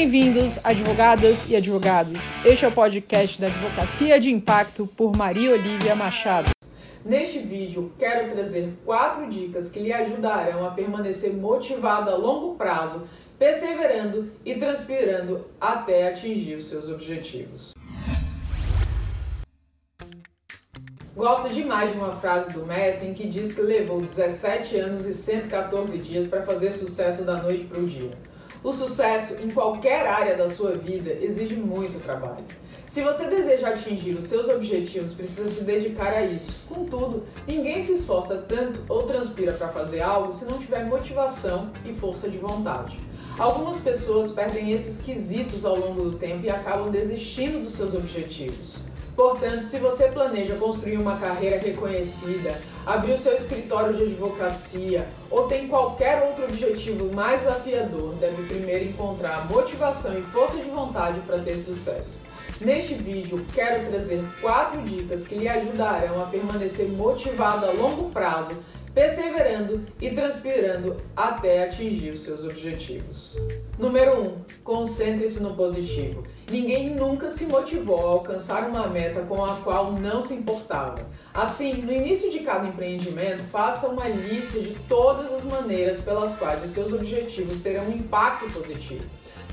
Bem-vindos, advogadas e advogados. Este é o podcast da Advocacia de Impacto por Maria Olivia Machado. Neste vídeo, quero trazer quatro dicas que lhe ajudarão a permanecer motivado a longo prazo, perseverando e transpirando até atingir os seus objetivos. Gosto demais de uma frase do Messi em que diz que levou 17 anos e 114 dias para fazer sucesso da noite para o dia. O sucesso em qualquer área da sua vida exige muito trabalho. Se você deseja atingir os seus objetivos, precisa se dedicar a isso. Contudo, ninguém se esforça tanto ou transpira para fazer algo se não tiver motivação e força de vontade. Algumas pessoas perdem esses quesitos ao longo do tempo e acabam desistindo dos seus objetivos. Portanto, se você planeja construir uma carreira reconhecida, abrir o seu escritório de advocacia ou tem qualquer outro objetivo mais desafiador, deve primeiro encontrar motivação e força de vontade para ter sucesso. Neste vídeo, quero trazer quatro dicas que lhe ajudarão a permanecer motivado a longo prazo perseverando e transpirando até atingir os seus objetivos. Número 1. Um, Concentre-se no positivo. Ninguém nunca se motivou a alcançar uma meta com a qual não se importava. Assim, no início de cada empreendimento, faça uma lista de todas as maneiras pelas quais os seus objetivos terão um impacto positivo.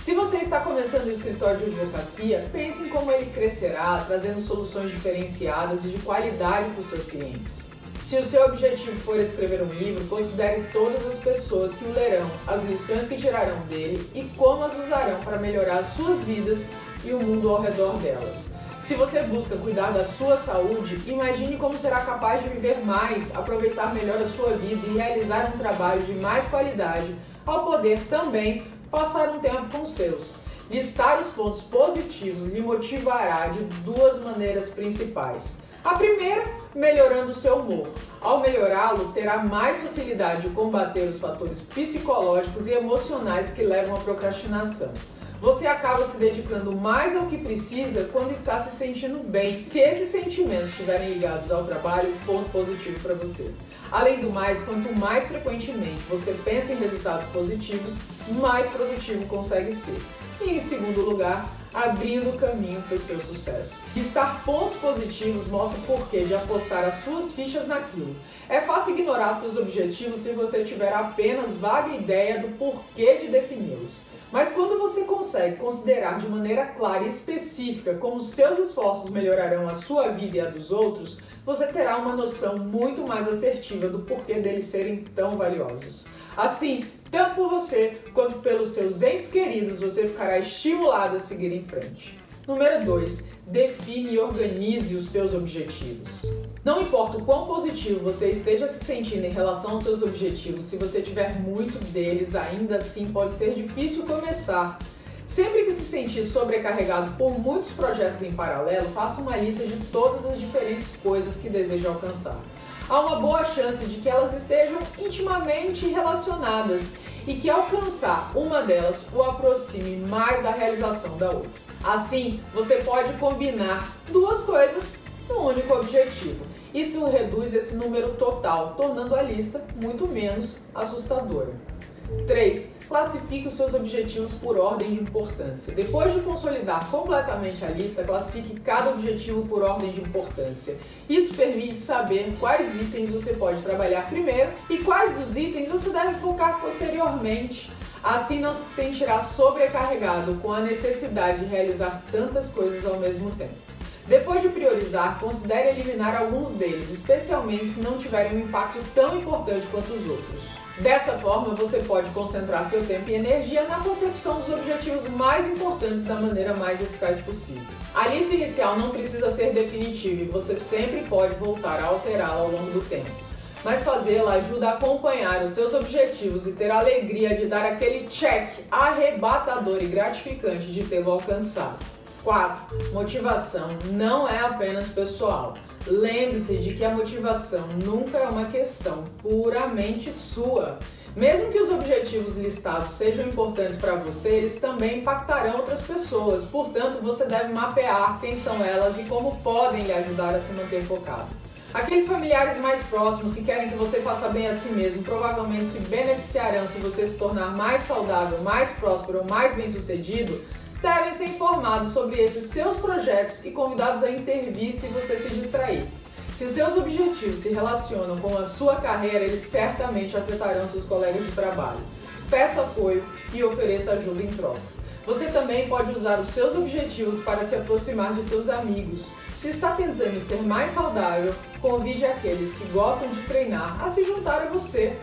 Se você está começando um escritório de advocacia, pense em como ele crescerá, trazendo soluções diferenciadas e de qualidade para os seus clientes. Se o seu objetivo for escrever um livro, considere todas as pessoas que o lerão, as lições que tirarão dele e como as usarão para melhorar suas vidas e o mundo ao redor delas. Se você busca cuidar da sua saúde, imagine como será capaz de viver mais, aproveitar melhor a sua vida e realizar um trabalho de mais qualidade, ao poder também passar um tempo com os seus. Listar os pontos positivos lhe motivará de duas maneiras principais. A primeira, melhorando o seu humor. Ao melhorá-lo, terá mais facilidade de combater os fatores psicológicos e emocionais que levam à procrastinação. Você acaba se dedicando mais ao que precisa quando está se sentindo bem. Se esses sentimentos estiverem ligados ao trabalho, ponto positivo para você. Além do mais, quanto mais frequentemente você pensa em resultados positivos, mais produtivo consegue ser. E em segundo lugar, abrindo caminho para o seu sucesso. Estar pontos positivos mostra o porquê de apostar as suas fichas naquilo. É fácil ignorar seus objetivos se você tiver apenas vaga ideia do porquê de defini-los. Mas quando você consegue considerar de maneira clara e específica como seus esforços melhorarão a sua vida e a dos outros, você terá uma noção muito mais assertiva do porquê deles serem tão valiosos. Assim, tanto por você quanto pelos seus entes queridos, você ficará estimulado a seguir em frente. Número 2. Define e organize os seus objetivos. Não importa o quão positivo você esteja se sentindo em relação aos seus objetivos, se você tiver muito deles, ainda assim pode ser difícil começar. Sempre que se sentir sobrecarregado por muitos projetos em paralelo, faça uma lista de todas as diferentes coisas que deseja alcançar há uma boa chance de que elas estejam intimamente relacionadas e que alcançar uma delas o aproxime mais da realização da outra. Assim, você pode combinar duas coisas num único objetivo. Isso reduz esse número total, tornando a lista muito menos assustadora. 3. Classifique os seus objetivos por ordem de importância. Depois de consolidar completamente a lista, classifique cada objetivo por ordem de importância. Isso permite saber quais itens você pode trabalhar primeiro e quais dos itens você deve focar posteriormente. Assim não se sentirá sobrecarregado com a necessidade de realizar tantas coisas ao mesmo tempo. Depois de priorizar, considere eliminar alguns deles, especialmente se não tiverem um impacto tão importante quanto os outros. Dessa forma, você pode concentrar seu tempo e energia na consecução dos objetivos mais importantes da maneira mais eficaz possível. A lista inicial não precisa ser definitiva e você sempre pode voltar a alterá-la ao longo do tempo. Mas fazê-la ajuda a acompanhar os seus objetivos e ter a alegria de dar aquele check arrebatador e gratificante de tê-lo alcançado. 4. Motivação não é apenas pessoal. Lembre-se de que a motivação nunca é uma questão puramente sua. Mesmo que os objetivos listados sejam importantes para você, eles também impactarão outras pessoas. Portanto, você deve mapear quem são elas e como podem lhe ajudar a se manter focado. Aqueles familiares mais próximos que querem que você faça bem a si mesmo provavelmente se beneficiarão se você se tornar mais saudável, mais próspero mais bem-sucedido, devem ser informados sobre esses seus projetos e convidados a intervir se você se distrair. Se seus objetivos se relacionam com a sua carreira, eles certamente afetarão seus colegas de trabalho. Peça apoio e ofereça ajuda em troca. Você também pode usar os seus objetivos para se aproximar de seus amigos. Se está tentando ser mais saudável, convide aqueles que gostam de treinar a se juntar a você.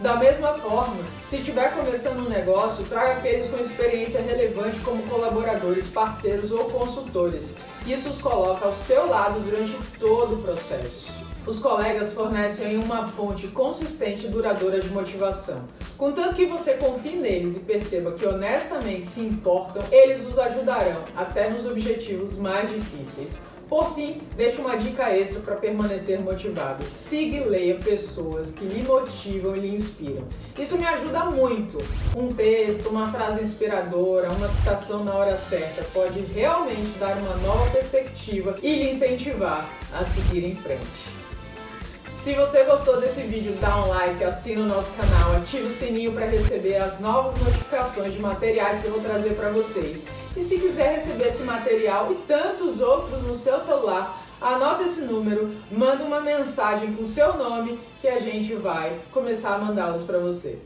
Da mesma forma, se estiver começando um negócio, traga aqueles com experiência relevante como colaboradores, parceiros ou consultores. Isso os coloca ao seu lado durante todo o processo. Os colegas fornecem uma fonte consistente e duradoura de motivação. Contanto que você confie neles e perceba que honestamente se importam, eles os ajudarão até nos objetivos mais difíceis. Por fim, deixo uma dica extra para permanecer motivado. Siga e leia pessoas que lhe motivam e lhe inspiram. Isso me ajuda muito. Um texto, uma frase inspiradora, uma citação na hora certa pode realmente dar uma nova perspectiva e lhe incentivar a seguir em frente. Se você gostou desse vídeo, dá um like, assina o nosso canal, ative o sininho para receber as novas notificações de materiais que eu vou trazer para vocês. E se quiser receber esse material e tantos outros no seu celular, anota esse número, manda uma mensagem com seu nome que a gente vai começar a mandá-los para você.